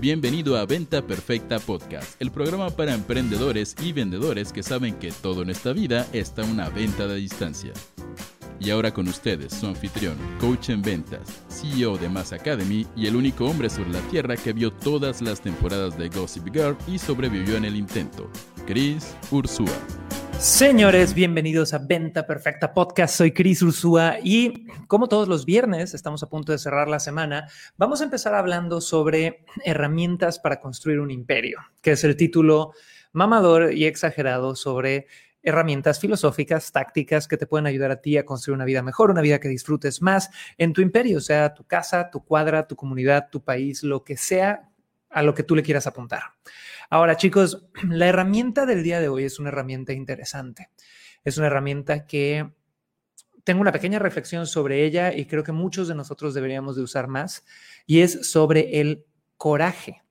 Bienvenido a Venta Perfecta Podcast, el programa para emprendedores y vendedores que saben que todo en esta vida está una venta de distancia. Y ahora con ustedes, su anfitrión, coach en ventas, CEO de Mass Academy y el único hombre sobre la tierra que vio todas las temporadas de Gossip Girl y sobrevivió en el intento, Chris Ursúa. Señores, bienvenidos a Venta Perfecta Podcast. Soy Cris Ursúa y como todos los viernes, estamos a punto de cerrar la semana, vamos a empezar hablando sobre herramientas para construir un imperio, que es el título mamador y exagerado sobre herramientas filosóficas, tácticas que te pueden ayudar a ti a construir una vida mejor, una vida que disfrutes más en tu imperio, sea tu casa, tu cuadra, tu comunidad, tu país, lo que sea a lo que tú le quieras apuntar. Ahora, chicos, la herramienta del día de hoy es una herramienta interesante. Es una herramienta que tengo una pequeña reflexión sobre ella y creo que muchos de nosotros deberíamos de usar más y es sobre el coraje.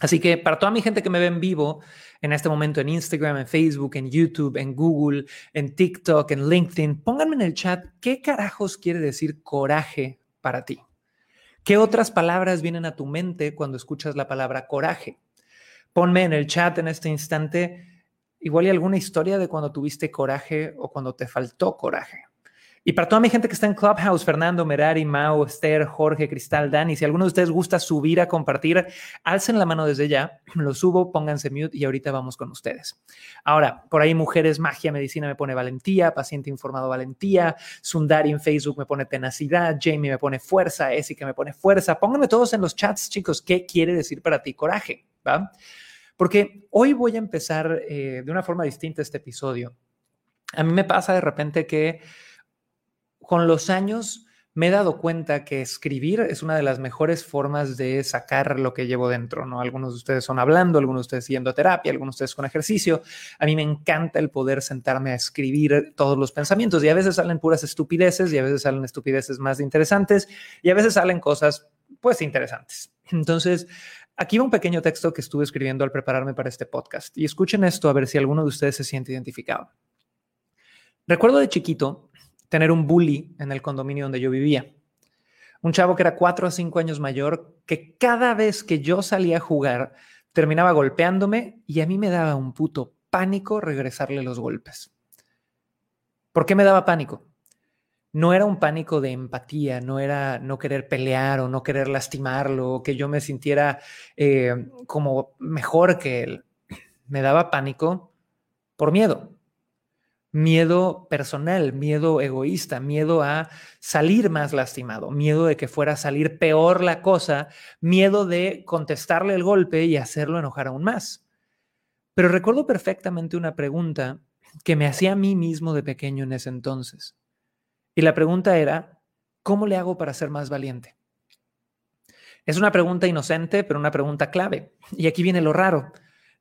Así que para toda mi gente que me ve en vivo en este momento en Instagram, en Facebook, en YouTube, en Google, en TikTok, en LinkedIn, pónganme en el chat qué carajos quiere decir coraje para ti. ¿Qué otras palabras vienen a tu mente cuando escuchas la palabra coraje? Ponme en el chat en este instante igual y alguna historia de cuando tuviste coraje o cuando te faltó coraje. Y para toda mi gente que está en Clubhouse, Fernando, Merari, Mao, Esther, Jorge, Cristal, Dani, si alguno de ustedes gusta subir a compartir, alcen la mano desde ya, lo subo, pónganse mute y ahorita vamos con ustedes. Ahora, por ahí Mujeres, Magia, Medicina me pone valentía, Paciente Informado valentía, Sundari en Facebook me pone tenacidad, Jamie me pone fuerza, que me pone fuerza. Pónganme todos en los chats, chicos, ¿qué quiere decir para ti coraje? ¿Va? Porque hoy voy a empezar eh, de una forma distinta este episodio. A mí me pasa de repente que con los años me he dado cuenta que escribir es una de las mejores formas de sacar lo que llevo dentro, ¿no? Algunos de ustedes son hablando, algunos de ustedes yendo a terapia, algunos de ustedes con ejercicio. A mí me encanta el poder sentarme a escribir todos los pensamientos y a veces salen puras estupideces y a veces salen estupideces más interesantes y a veces salen cosas pues interesantes. Entonces, aquí va un pequeño texto que estuve escribiendo al prepararme para este podcast y escuchen esto a ver si alguno de ustedes se siente identificado. Recuerdo de chiquito tener un bully en el condominio donde yo vivía. Un chavo que era cuatro o cinco años mayor, que cada vez que yo salía a jugar, terminaba golpeándome y a mí me daba un puto pánico regresarle los golpes. ¿Por qué me daba pánico? No era un pánico de empatía, no era no querer pelear o no querer lastimarlo, o que yo me sintiera eh, como mejor que él. Me daba pánico por miedo miedo personal, miedo egoísta, miedo a salir más lastimado, miedo de que fuera a salir peor la cosa, miedo de contestarle el golpe y hacerlo enojar aún más. Pero recuerdo perfectamente una pregunta que me hacía a mí mismo de pequeño en ese entonces. Y la pregunta era, ¿cómo le hago para ser más valiente? Es una pregunta inocente, pero una pregunta clave. Y aquí viene lo raro.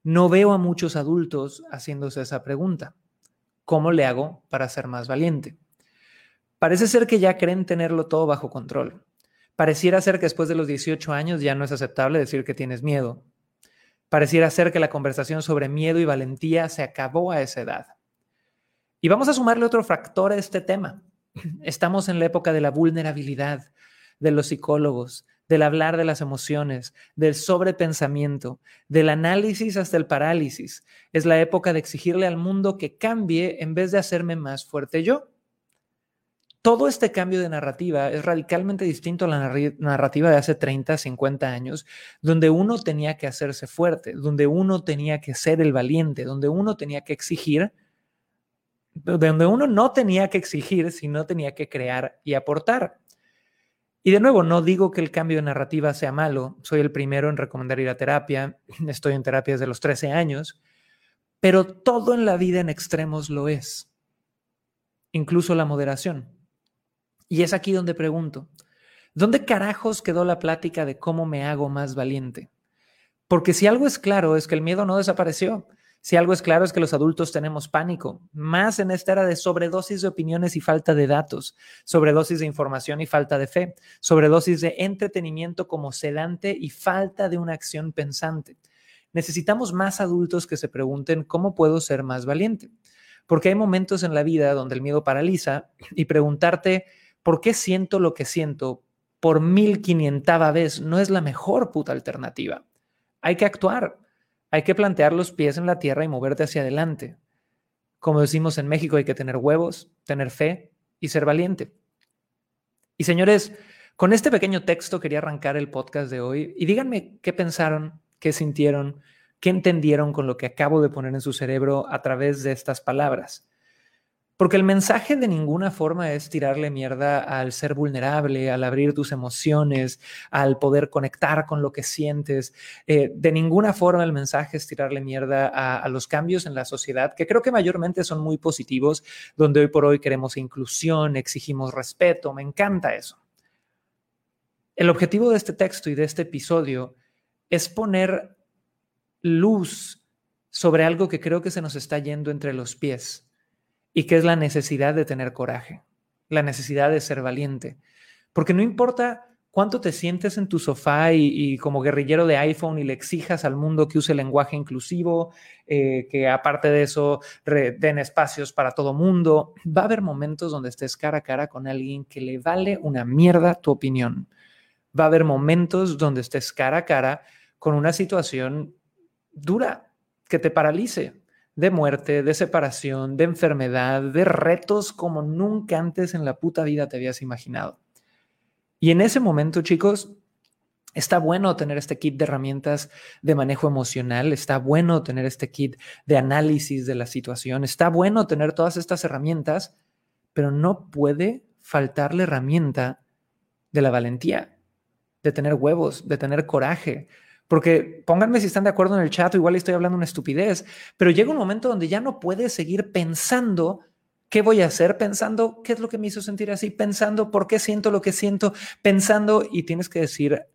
No veo a muchos adultos haciéndose esa pregunta. ¿Cómo le hago para ser más valiente? Parece ser que ya creen tenerlo todo bajo control. Pareciera ser que después de los 18 años ya no es aceptable decir que tienes miedo. Pareciera ser que la conversación sobre miedo y valentía se acabó a esa edad. Y vamos a sumarle otro factor a este tema. Estamos en la época de la vulnerabilidad, de los psicólogos, del hablar de las emociones, del sobrepensamiento, del análisis hasta el parálisis. Es la época de exigirle al mundo que cambie en vez de hacerme más fuerte yo. Todo este cambio de narrativa es radicalmente distinto a la narrativa de hace 30, 50 años, donde uno tenía que hacerse fuerte, donde uno tenía que ser el valiente, donde uno tenía que exigir, donde uno no tenía que exigir, sino tenía que crear y aportar. Y de nuevo, no digo que el cambio de narrativa sea malo. Soy el primero en recomendar ir a terapia. Estoy en terapia desde los 13 años. Pero todo en la vida en extremos lo es. Incluso la moderación. Y es aquí donde pregunto, ¿dónde carajos quedó la plática de cómo me hago más valiente? Porque si algo es claro es que el miedo no desapareció. Si algo es claro es que los adultos tenemos pánico, más en esta era de sobredosis de opiniones y falta de datos, sobredosis de información y falta de fe, sobredosis de entretenimiento como sedante y falta de una acción pensante. Necesitamos más adultos que se pregunten cómo puedo ser más valiente, porque hay momentos en la vida donde el miedo paraliza y preguntarte por qué siento lo que siento por mil quinientava vez no es la mejor puta alternativa. Hay que actuar, hay que plantear los pies en la tierra y moverte hacia adelante. Como decimos en México, hay que tener huevos, tener fe y ser valiente. Y señores, con este pequeño texto quería arrancar el podcast de hoy y díganme qué pensaron, qué sintieron, qué entendieron con lo que acabo de poner en su cerebro a través de estas palabras. Porque el mensaje de ninguna forma es tirarle mierda al ser vulnerable, al abrir tus emociones, al poder conectar con lo que sientes. Eh, de ninguna forma el mensaje es tirarle mierda a, a, los cambios en la sociedad, que creo que mayormente son muy positivos, donde hoy por hoy queremos inclusión, exigimos respeto, me encanta eso. El objetivo de este texto y de este episodio es poner luz sobre algo que creo que se nos está yendo entre los pies y que es la necesidad de tener coraje, la necesidad de ser valiente. Porque no importa cuánto te sientes en tu sofá y, como guerrillero de iPhone y le exijas al mundo que use lenguaje inclusivo, eh, que aparte de eso den espacios para todo mundo, va a haber momentos donde estés cara a cara con alguien que le vale una mierda tu opinión. Va a haber momentos donde estés cara a cara con una situación dura que te paralice, de muerte, de separación, de enfermedad, de retos como nunca antes en la puta vida te habías imaginado. Y en ese momento, chicos, está bueno tener este kit de herramientas de manejo emocional, está bueno tener este kit de análisis de la situación, está bueno tener todas estas herramientas, pero no puede faltar la herramienta de la valentía, de tener huevos, de tener coraje, porque pónganme si están de acuerdo en el chat, igual estoy hablando una estupidez, pero llega un momento donde ya no puedes seguir pensando qué voy a hacer, pensando qué es lo que me hizo sentir así, pensando por qué siento lo que siento, pensando y tienes que decir,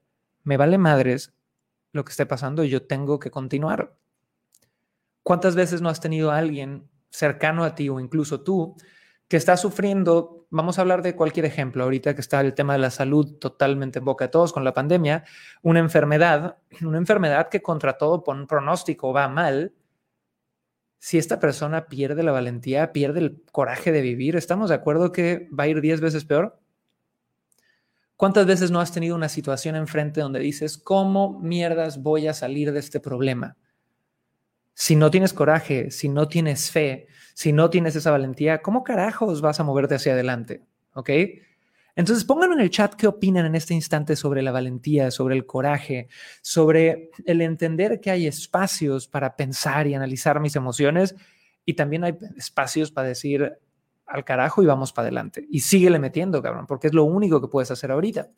me vale madres lo que esté pasando yo tengo que continuar. ¿Cuántas veces no has tenido a alguien cercano a ti o incluso tú que está sufriendo, vamos a hablar de cualquier ejemplo, ahorita que está el tema de la salud totalmente en boca de todos con la pandemia, una enfermedad, una enfermedad que contra todo por un pronóstico va mal, si esta persona pierde la valentía, pierde el coraje de vivir, ¿estamos de acuerdo que va a ir 10 veces peor? ¿Cuántas veces no has tenido una situación enfrente donde dices, ¿cómo mierdas voy a salir de este problema? Si no tienes coraje, si no tienes fe, si no tienes esa valentía, ¿cómo carajos vas a moverte hacia adelante? ¿Ok? Entonces pónganme en el chat qué opinan en este instante sobre la valentía, sobre el coraje, sobre el entender que hay espacios para pensar y analizar mis emociones y también hay espacios para decir al carajo y vamos para adelante. Y síguele metiendo, cabrón, porque es lo único que puedes hacer ahorita.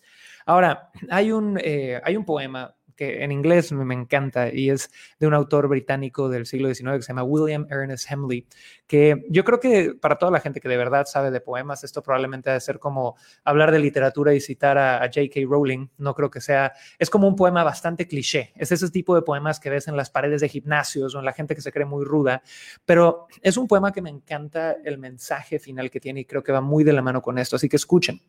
Ahora, hay un, eh, hay un poema que en inglés me, encanta y es de un autor británico del siglo XIX que se llama William Ernest Henley, que yo creo que para toda la gente que de verdad sabe de poemas, esto probablemente debe ser como hablar de literatura y citar a J.K. Rowling, no creo que sea, es como un poema bastante cliché, es ese tipo de poemas que ves en las paredes de gimnasios o en la gente que se cree muy ruda, pero es un poema que me encanta el mensaje final que tiene y creo que va muy de la mano con esto, así que escuchen.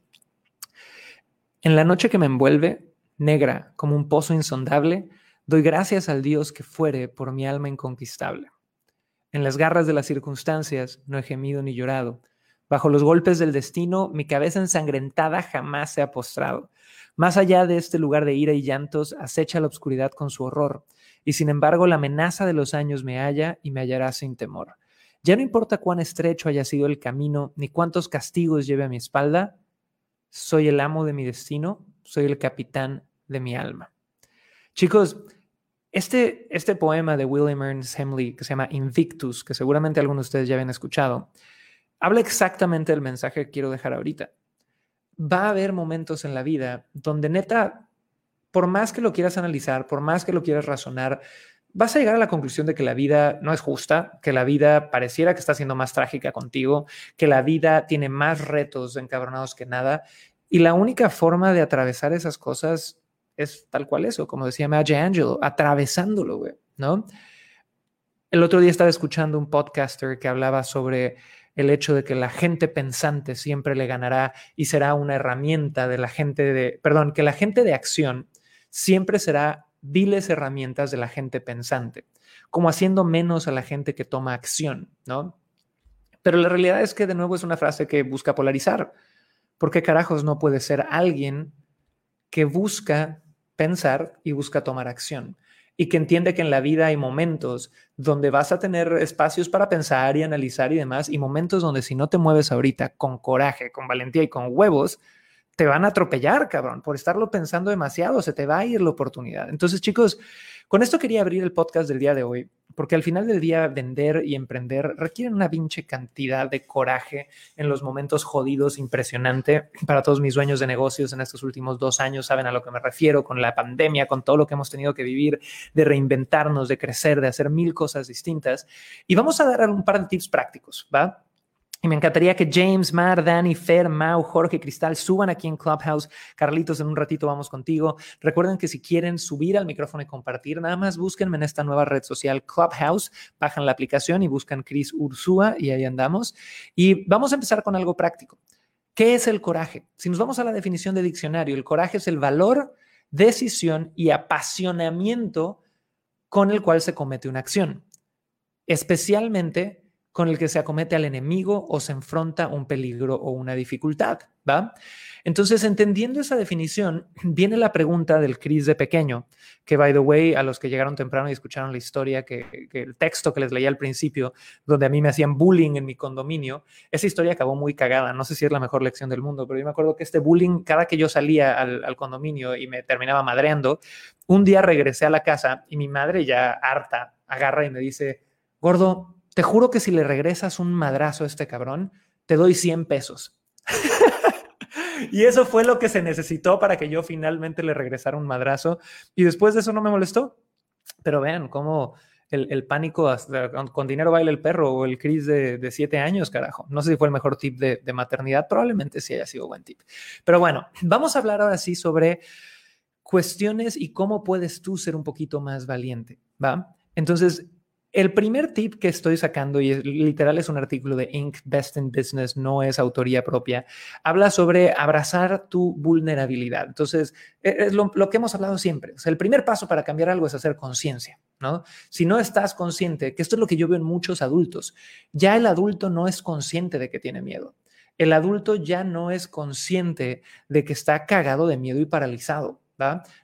En la noche que me envuelve, negra como un pozo insondable, doy gracias al Dios que fuere por mi alma inconquistable. En las garras de las circunstancias no he gemido ni llorado. Bajo los golpes del destino, mi cabeza ensangrentada jamás se ha postrado. Más allá de este lugar de ira y llantos, acecha la oscuridad con su horror, y sin embargo la amenaza de los años me halla y me hallará sin temor. Ya no importa cuán estrecho haya sido el camino, ni cuántos castigos lleve a mi espalda, soy el amo de mi destino soy el capitán de mi alma. Chicos, este, este poema de William Ernest Hemley que se llama Invictus, que seguramente algunos de ustedes ya habían escuchado, habla exactamente del mensaje que quiero dejar ahorita. Va a haber momentos en la vida donde neta, por más que lo quieras analizar, por más que lo quieras razonar, vas a llegar a la conclusión de que la vida no es justa, que la vida pareciera que está siendo más trágica contigo, que la vida tiene más retos encabronados que nada y la única forma de atravesar esas cosas es tal cual eso, como decía Maya Angelou, atravesándolo, güey, ¿no? El otro día estaba escuchando un podcaster que hablaba sobre el hecho de que la gente pensante siempre le ganará y será una herramienta de la gente de, perdón, que la gente de acción siempre será viles herramientas de la gente pensante, como haciendo menos a la gente que toma acción, ¿no? Pero la realidad es que de nuevo es una frase que busca polarizar. ¿Por qué carajos no puede ser alguien que busca pensar y busca tomar acción y que entiende que en la vida hay momentos donde vas a tener espacios para pensar y analizar y demás, y momentos donde si no te mueves ahorita con coraje, con valentía y con huevos, te van a atropellar, cabrón, por estarlo pensando demasiado, se te va a ir la oportunidad. Entonces, chicos, con esto quería abrir el podcast del día de hoy, porque al final del día vender y emprender requieren una pinche cantidad de coraje en los momentos jodidos, impresionante. Para todos mis dueños de negocios en estos últimos dos años saben a lo que me refiero, con la pandemia, con todo lo que hemos tenido que vivir, de reinventarnos, de crecer, de hacer mil cosas distintas. Y vamos a dar un par de tips prácticos, ¿va? Y me encantaría que James, Mar, Dani, Fer, Mau, Jorge, Cristal suban aquí en Clubhouse. Carlitos, en un ratito vamos contigo. Recuerden que si quieren subir al micrófono y compartir, nada más búsquenme en esta nueva red social Clubhouse, bajan la aplicación y buscan Chris Ursúa y ahí andamos. Y vamos a empezar con algo práctico. ¿Qué es el coraje? Si nos vamos a la definición de diccionario, el coraje es el valor, decisión y apasionamiento con el cual se comete una acción, especialmente con el que se acomete al enemigo o se enfrenta un peligro o una dificultad, ¿va? Entonces, entendiendo esa definición, viene la pregunta del Cris de pequeño, que, by the way, a los que llegaron temprano y escucharon la historia, que, el texto que les leí al principio, donde a mí me hacían bullying en mi condominio, esa historia acabó muy cagada. No sé si es la mejor lección del mundo, pero yo me acuerdo que este bullying, cada que yo salía al, al condominio y me terminaba madreando, un día regresé a la casa y mi madre ya harta agarra y me dice, gordo, te juro que si le regresas un madrazo a este cabrón, te doy 100 pesos. y eso fue lo que se necesitó para que yo finalmente le regresara un madrazo. Y después de eso no me molestó. Pero vean cómo el, pánico, con dinero baila el perro o el Cris de, de, siete años, carajo. No sé si fue el mejor tip de, de maternidad, probablemente sí haya sido buen tip. Pero bueno, vamos a hablar ahora sí sobre cuestiones y cómo puedes tú ser un poquito más valiente, ¿va? Entonces, el primer tip que estoy sacando, y literal es un artículo de Inc. Best in Business, no es autoría propia, habla sobre abrazar tu vulnerabilidad. Entonces, e, es lo, que hemos hablado siempre. el primer paso para cambiar algo es hacer conciencia, ¿no? Si no estás consciente, que esto es lo que yo veo en muchos adultos, ya el adulto no es consciente de que tiene miedo. El adulto ya no es consciente de que está cagado de miedo y paralizado.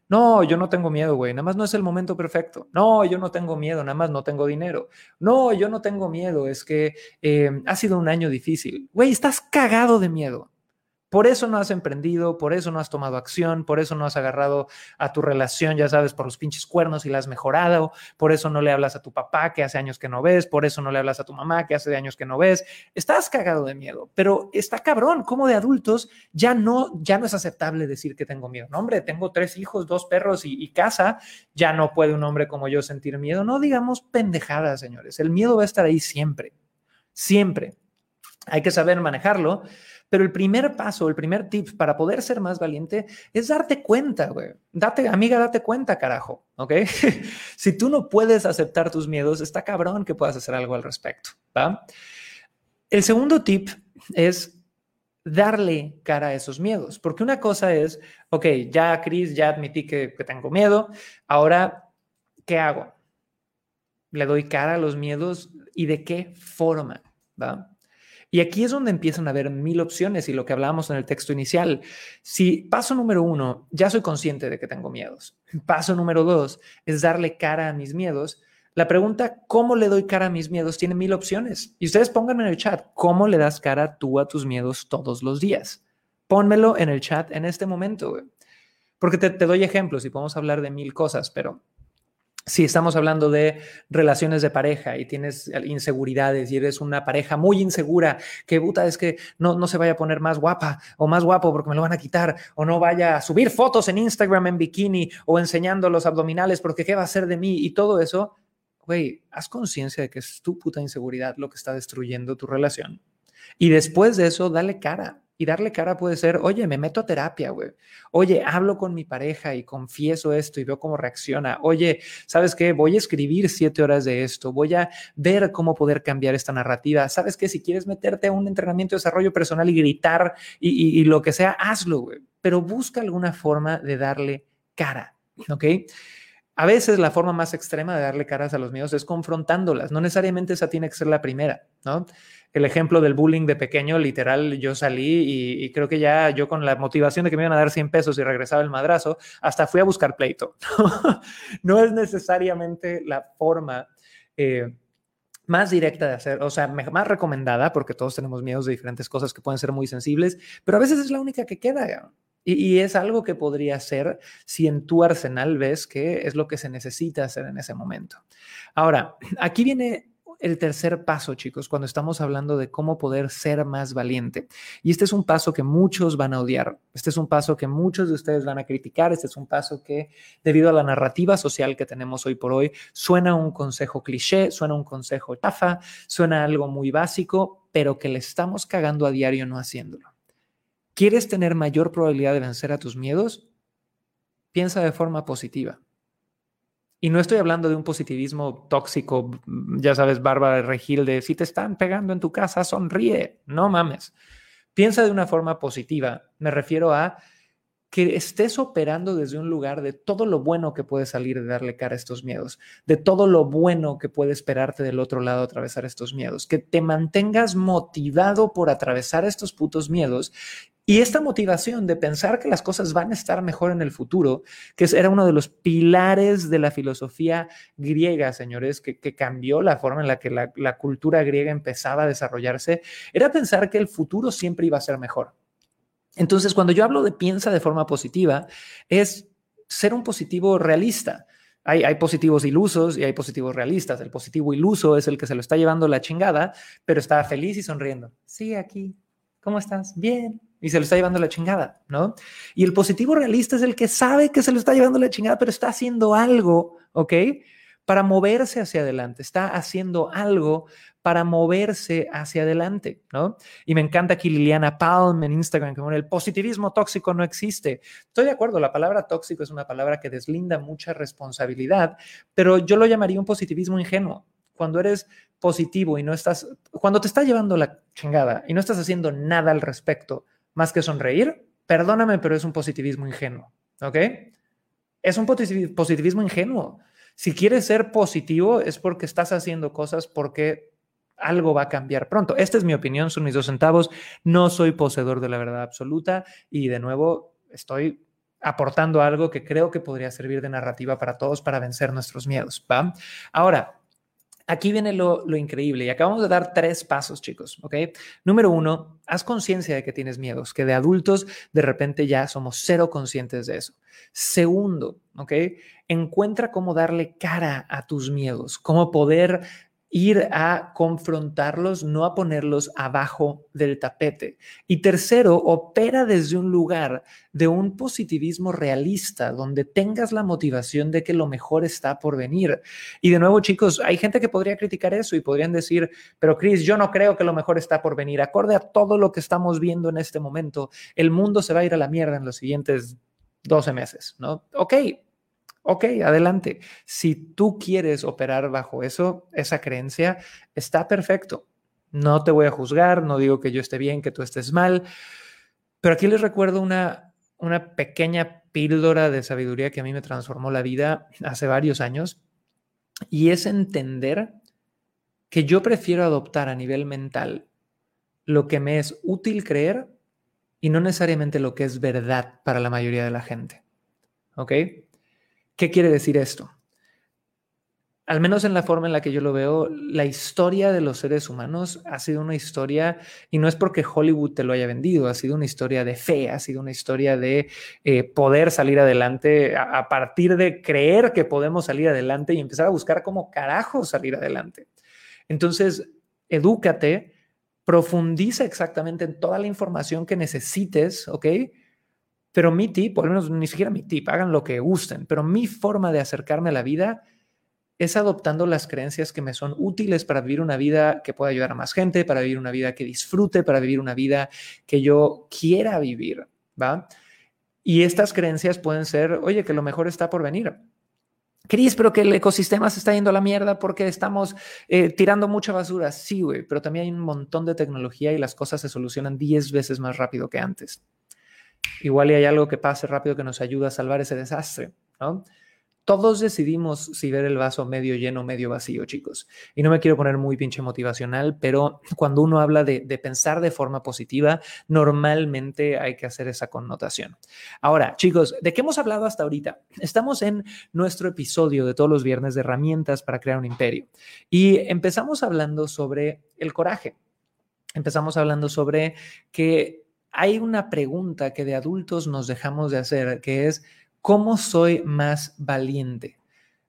No, yo no tengo miedo, güey, nada más no es el momento perfecto. No, yo no tengo miedo, nada más no tengo dinero. No, yo no tengo miedo, es que eh, ha sido un año difícil. Güey, estás cagado de miedo. Por eso no has emprendido, por eso no has tomado acción, por eso no has agarrado a tu relación, ya sabes, por los pinches cuernos y la has mejorado, por eso no le hablas a tu papá que hace años que no ves, por eso no le hablas a tu mamá que hace años que no ves. Estás cagado de miedo, pero está cabrón, como de adultos ya no, ya no es aceptable decir que tengo miedo. No, hombre, tengo tres hijos, dos perros y, y casa, ya no puede un hombre como yo sentir miedo. No digamos pendejadas, señores. El miedo va a estar ahí siempre, siempre. Hay que saber manejarlo pero el primer paso, el primer tip para poder ser más valiente es darte cuenta, güey. Date, amiga, date cuenta, carajo, ¿ok? si tú no puedes aceptar tus miedos, está cabrón que puedas hacer algo al respecto, ¿va? El segundo tip es darle cara a esos miedos, porque una cosa es, ok, ya, Chris, ya admití que, que tengo miedo, ahora, ¿qué hago? Le doy cara a los miedos y de qué forma, ¿va? Y aquí es donde empiezan a haber mil opciones y lo que hablábamos en el texto inicial. Si paso número uno, ya soy consciente de que tengo miedos. Paso número dos es darle cara a mis miedos. La pregunta, ¿cómo le doy cara a mis miedos? Tiene mil opciones. Y ustedes pónganme en el chat, ¿cómo le das cara tú a tus miedos todos los días? Pónmelo en el chat en este momento, Porque te, te doy ejemplos y podemos hablar de mil cosas, pero si estamos hablando de relaciones de pareja y tienes inseguridades y eres una pareja muy insegura, que puta es que no, no se vaya a poner más guapa o más guapo porque me lo van a quitar, o no vaya a subir fotos en Instagram en bikini o enseñando los abdominales porque qué va a ser de mí y todo eso, güey, haz conciencia de que es tu puta inseguridad lo que está destruyendo tu relación. Y después de eso, dale cara. Y darle cara puede ser, oye, me meto a terapia, güey. Oye, hablo con mi pareja y confieso esto y veo cómo reacciona. Oye, ¿sabes qué? Voy a escribir siete horas de esto. Voy a ver cómo poder cambiar esta narrativa. ¿Sabes qué? Si quieres meterte a un entrenamiento de desarrollo personal y gritar y, y lo que sea, hazlo, güey. Pero busca alguna forma de darle cara, ¿ok? A veces la forma más extrema de darle caras a los miedos es confrontándolas. No necesariamente esa tiene que ser la primera, ¿no? El ejemplo del bullying de pequeño, literal, yo salí y, creo que ya yo con la motivación de que me iban a dar 100 pesos y regresaba el madrazo, hasta fui a buscar pleito. no es necesariamente la forma eh, más directa de hacer, o sea, más recomendada, porque todos tenemos miedos de diferentes cosas que pueden ser muy sensibles, pero a veces es la única que queda. Y, es algo que podría ser si en tu arsenal ves que es lo que se necesita hacer en ese momento. Ahora, aquí viene el tercer paso, chicos, cuando estamos hablando de cómo poder ser más valiente. Y este es un paso que muchos van a odiar. Este es un paso que muchos de ustedes van a criticar. Este es un paso que, debido a la narrativa social que tenemos hoy por hoy, suena un consejo cliché, suena un consejo chafa, suena algo muy básico, pero que le estamos cagando a diario no haciéndolo. ¿Quieres tener mayor probabilidad de vencer a tus miedos? Piensa de forma positiva. Y no estoy hablando de un positivismo tóxico, ya sabes, Bárbara Regil, de si te están pegando en tu casa, sonríe. No mames. Piensa de una forma positiva. Me refiero a que estés operando desde un lugar de todo lo bueno que puede salir de darle cara a estos miedos, de todo lo bueno que puede esperarte del otro lado atravesar estos miedos, que te mantengas motivado por atravesar estos putos miedos y esta motivación de pensar que las cosas van a estar mejor en el futuro, que era uno de los pilares de la filosofía griega, señores, que, cambió la forma en la que la, cultura griega empezaba a desarrollarse, era pensar que el futuro siempre iba a ser mejor. Entonces, cuando yo hablo de piensa de forma positiva, es ser un positivo realista. Hay, hay, positivos ilusos y hay positivos realistas. El positivo iluso es el que se lo está llevando la chingada, pero está feliz y sonriendo. Sí, aquí. ¿Cómo estás? Bien y se lo está llevando la chingada, ¿no? Y el positivo realista es el que sabe que se lo está llevando la chingada, pero está haciendo algo, ¿ok? Para moverse hacia adelante, está haciendo algo para moverse hacia adelante, ¿no? Y me encanta aquí Liliana Palm en Instagram que pone, el positivismo tóxico no existe. Estoy de acuerdo, la palabra tóxico es una palabra que deslinda mucha responsabilidad, pero yo lo llamaría un positivismo ingenuo. Cuando eres positivo y no estás, cuando te está llevando la chingada y no estás haciendo nada al respecto, más que sonreír, perdóname, pero es un positivismo ingenuo, ¿ok? Es un positivismo ingenuo. Si quieres ser positivo es porque estás haciendo cosas porque algo va a cambiar pronto. Esta es mi opinión, son mis dos centavos. No soy poseedor de la verdad absoluta y de nuevo estoy aportando algo que creo que podría servir de narrativa para todos para vencer nuestros miedos. ¿va? Ahora, Aquí viene lo, increíble y acabamos de dar tres pasos, chicos, ¿ok? Número uno, haz conciencia de que tienes miedos, que de adultos de repente ya somos cero conscientes de eso. Segundo, ¿ok? Encuentra cómo darle cara a tus miedos, cómo poder ir a confrontarlos, no a ponerlos abajo del tapete. Y tercero, opera desde un lugar de un positivismo realista, donde tengas la motivación de que lo mejor está por venir. Y de nuevo, chicos, hay gente que podría criticar eso y podrían decir, pero Chris, yo no creo que lo mejor está por venir. Acorde a todo lo que estamos viendo en este momento, el mundo se va a ir a la mierda en los siguientes 12 meses, ¿no? Ok, Ok, adelante. Si tú quieres operar bajo eso, esa creencia, está perfecto. No te voy a juzgar, no digo que yo esté bien, que tú estés mal, pero aquí les recuerdo una, una pequeña píldora de sabiduría que a mí me transformó la vida hace varios años, y es entender que yo prefiero adoptar a nivel mental lo que me es útil creer y no necesariamente lo que es verdad para la mayoría de la gente. ¿Ok? ¿Qué quiere decir esto? Al menos en la forma en la que yo lo veo, la historia de los seres humanos ha sido una historia, y no es porque Hollywood te lo haya vendido, ha sido una historia de fe, ha sido una historia de eh, poder salir adelante a, partir de creer que podemos salir adelante y empezar a buscar cómo carajo salir adelante. Entonces, edúcate, profundiza exactamente en toda la información que necesites, ¿ok? Pero mi tip, por lo menos ni siquiera mi tip, hagan lo que gusten, pero mi forma de acercarme a la vida es adoptando las creencias que me son útiles para vivir una vida que pueda ayudar a más gente, para vivir una vida que disfrute, para vivir una vida que yo quiera vivir, ¿va? Y estas creencias pueden ser, oye, que lo mejor está por venir. Cris, pero que el ecosistema se está yendo a la mierda porque estamos eh, tirando mucha basura. Sí, güey, pero también hay un montón de tecnología y las cosas se solucionan 10 veces más rápido que antes igual hay algo que pase rápido que nos ayuda a salvar ese desastre, ¿no? todos decidimos si ver el vaso medio lleno medio vacío, chicos. Y no me quiero poner muy pinche motivacional, pero cuando uno habla de, de, pensar de forma positiva, normalmente hay que hacer esa connotación. Ahora, chicos, ¿de qué hemos hablado hasta ahorita? Estamos en nuestro episodio de todos los viernes de herramientas para crear un imperio. Y empezamos hablando sobre el coraje. Empezamos hablando sobre que hay una pregunta que de adultos nos dejamos de hacer, que es, ¿Cómo soy más valiente?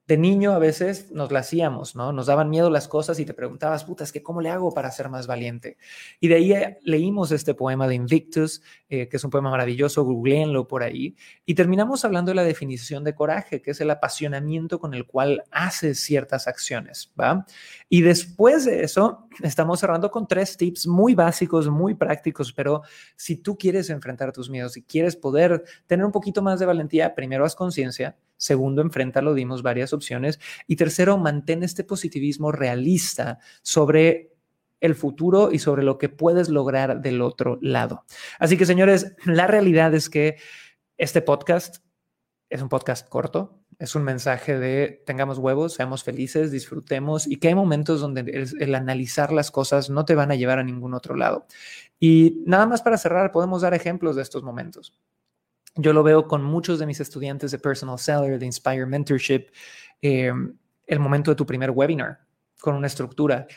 De niño a veces nos la hacíamos, ¿no? Nos daban miedo las cosas y te preguntabas, putas, que cómo le hago para ser más valiente. Y de ahí eh, leímos este poema de Invictus, eh, que es un poema maravilloso, googleenlo por ahí, y terminamos hablando de la definición de coraje, que es el apasionamiento con el cual haces ciertas acciones, ¿va? Y después de eso, estamos cerrando con tres tips muy básicos, muy prácticos, pero si tú quieres enfrentar tus miedos, si quieres poder tener un poquito más de valentía, primero haz conciencia, Segundo, enfréntalo, dimos varias opciones. Y tercero, mantén este positivismo realista sobre el futuro y sobre lo que puedes lograr del otro lado. Así que, señores, la realidad es que este podcast es un podcast corto, es un mensaje de tengamos huevos, seamos felices, disfrutemos y que hay momentos donde el, el, analizar las cosas no te van a llevar a ningún otro lado. Y nada más para cerrar, podemos dar ejemplos de estos momentos. Yo lo veo con muchos de mis estudiantes de Personal Seller, de Inspire Mentorship, eh, el momento de tu primer webinar con una estructura.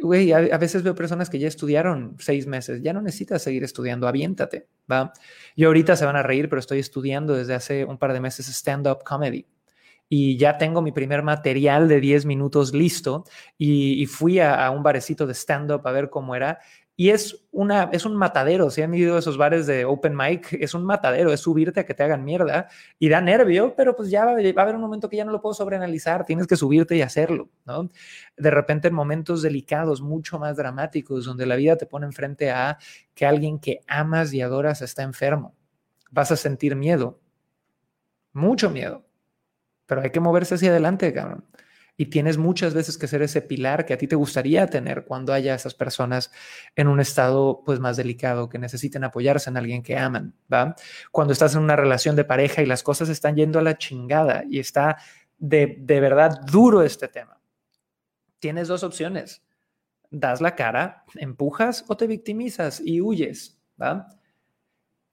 Güey, a, veces veo personas que ya estudiaron seis meses, ya no necesitas seguir estudiando, aviéntate, ¿va? Yo ahorita se van a reír, pero estoy estudiando desde hace un par de meses stand-up comedy y ya tengo mi primer material de 10 minutos listo y, fui a, a, un barecito de stand-up a ver cómo era y es, una, es un matadero. Si han ido a esos bares de open mic, es un matadero, es subirte a que te hagan mierda y da nervio, pero pues ya va, a haber un momento que ya no lo puedo sobreanalizar, tienes que subirte y hacerlo, ¿no? De repente en momentos delicados, mucho más dramáticos, donde la vida te pone enfrente a que alguien que amas y adoras está enfermo, vas a sentir miedo, mucho miedo, pero hay que moverse hacia adelante, cabrón y tienes muchas veces que ser ese pilar que a ti te gustaría tener cuando haya esas personas en un estado pues más delicado, que necesiten apoyarse en alguien que aman, ¿va? Cuando estás en una relación de pareja y las cosas están yendo a la chingada y está de, de verdad duro este tema. Tienes dos opciones. Das la cara, empujas o te victimizas y huyes, ¿va?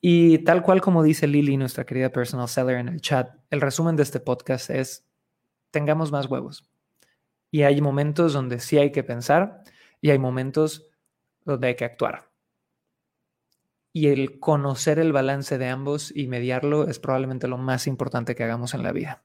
Y tal cual como dice Lily, nuestra querida personal seller en el chat, el resumen de este podcast es, tengamos más huevos. Y hay momentos donde sí hay que pensar y hay momentos donde hay que actuar. Y el conocer el balance de ambos y mediarlo es probablemente lo más importante que hagamos en la vida.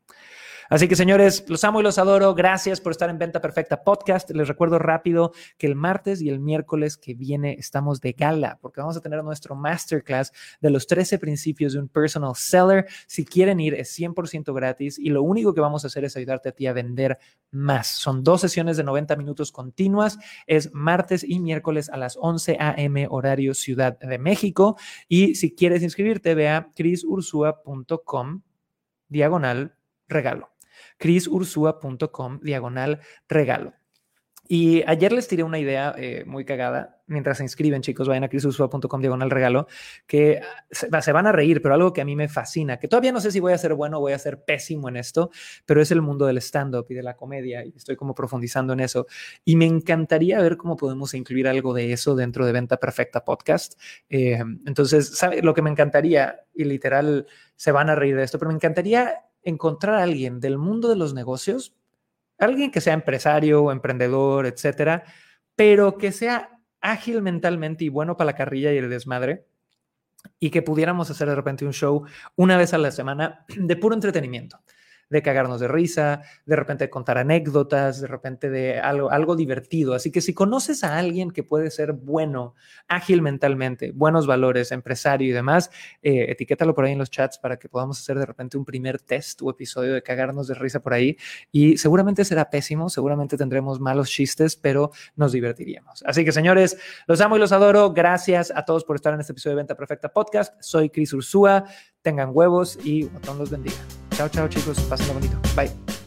Así que señores, los amo y los adoro. Gracias por estar en Venta Perfecta Podcast. Les recuerdo rápido que el martes y el miércoles que viene estamos de gala porque vamos a tener nuestro masterclass de los 13 principios de un personal seller. Si quieren ir, es 100% gratis y lo único que vamos a hacer es ayudarte a ti a vender más. Son dos sesiones de 90 minutos continuas. Es martes y miércoles a las 11 a.m. horario Ciudad de México. Y si quieres inscribirte, ve a crisursua.com diagonal regalo crisursua.com diagonal regalo. Y ayer les tiré una idea eh, muy cagada. Mientras se inscriben, chicos, vayan a crisursua.com diagonal regalo, que se, se, van a reír, pero algo que a mí me fascina, que todavía no sé si voy a ser bueno o voy a ser pésimo en esto, pero es el mundo del stand-up y de la comedia, y estoy como profundizando en eso. Y me encantaría ver cómo podemos incluir algo de eso dentro de Venta Perfecta Podcast. Eh, entonces, ¿sabe? lo que me encantaría, y literal se van a reír de esto, pero me encantaría encontrar a alguien del mundo de los negocios, alguien que sea empresario, emprendedor, etcétera, pero que sea ágil mentalmente y bueno para la carrilla y el desmadre, y que pudiéramos hacer de repente un show una vez a la semana de puro entretenimiento de cagarnos de risa, de repente de contar anécdotas, de repente de algo, algo divertido. Así que si conoces a alguien que puede ser bueno, ágil mentalmente, buenos valores, empresario y demás, eh, etiquétalo por ahí en los chats para que podamos hacer de repente un primer test o episodio de cagarnos de risa por ahí. Y seguramente será pésimo, seguramente tendremos malos chistes, pero nos divertiríamos. Así que señores, los amo y los adoro. Gracias a todos por estar en este episodio de Venta Perfecta Podcast. Soy Cris Ursúa. Tengan huevos y botón los bendiga. Chao, chao chicos, pásenlo bonito. Bye.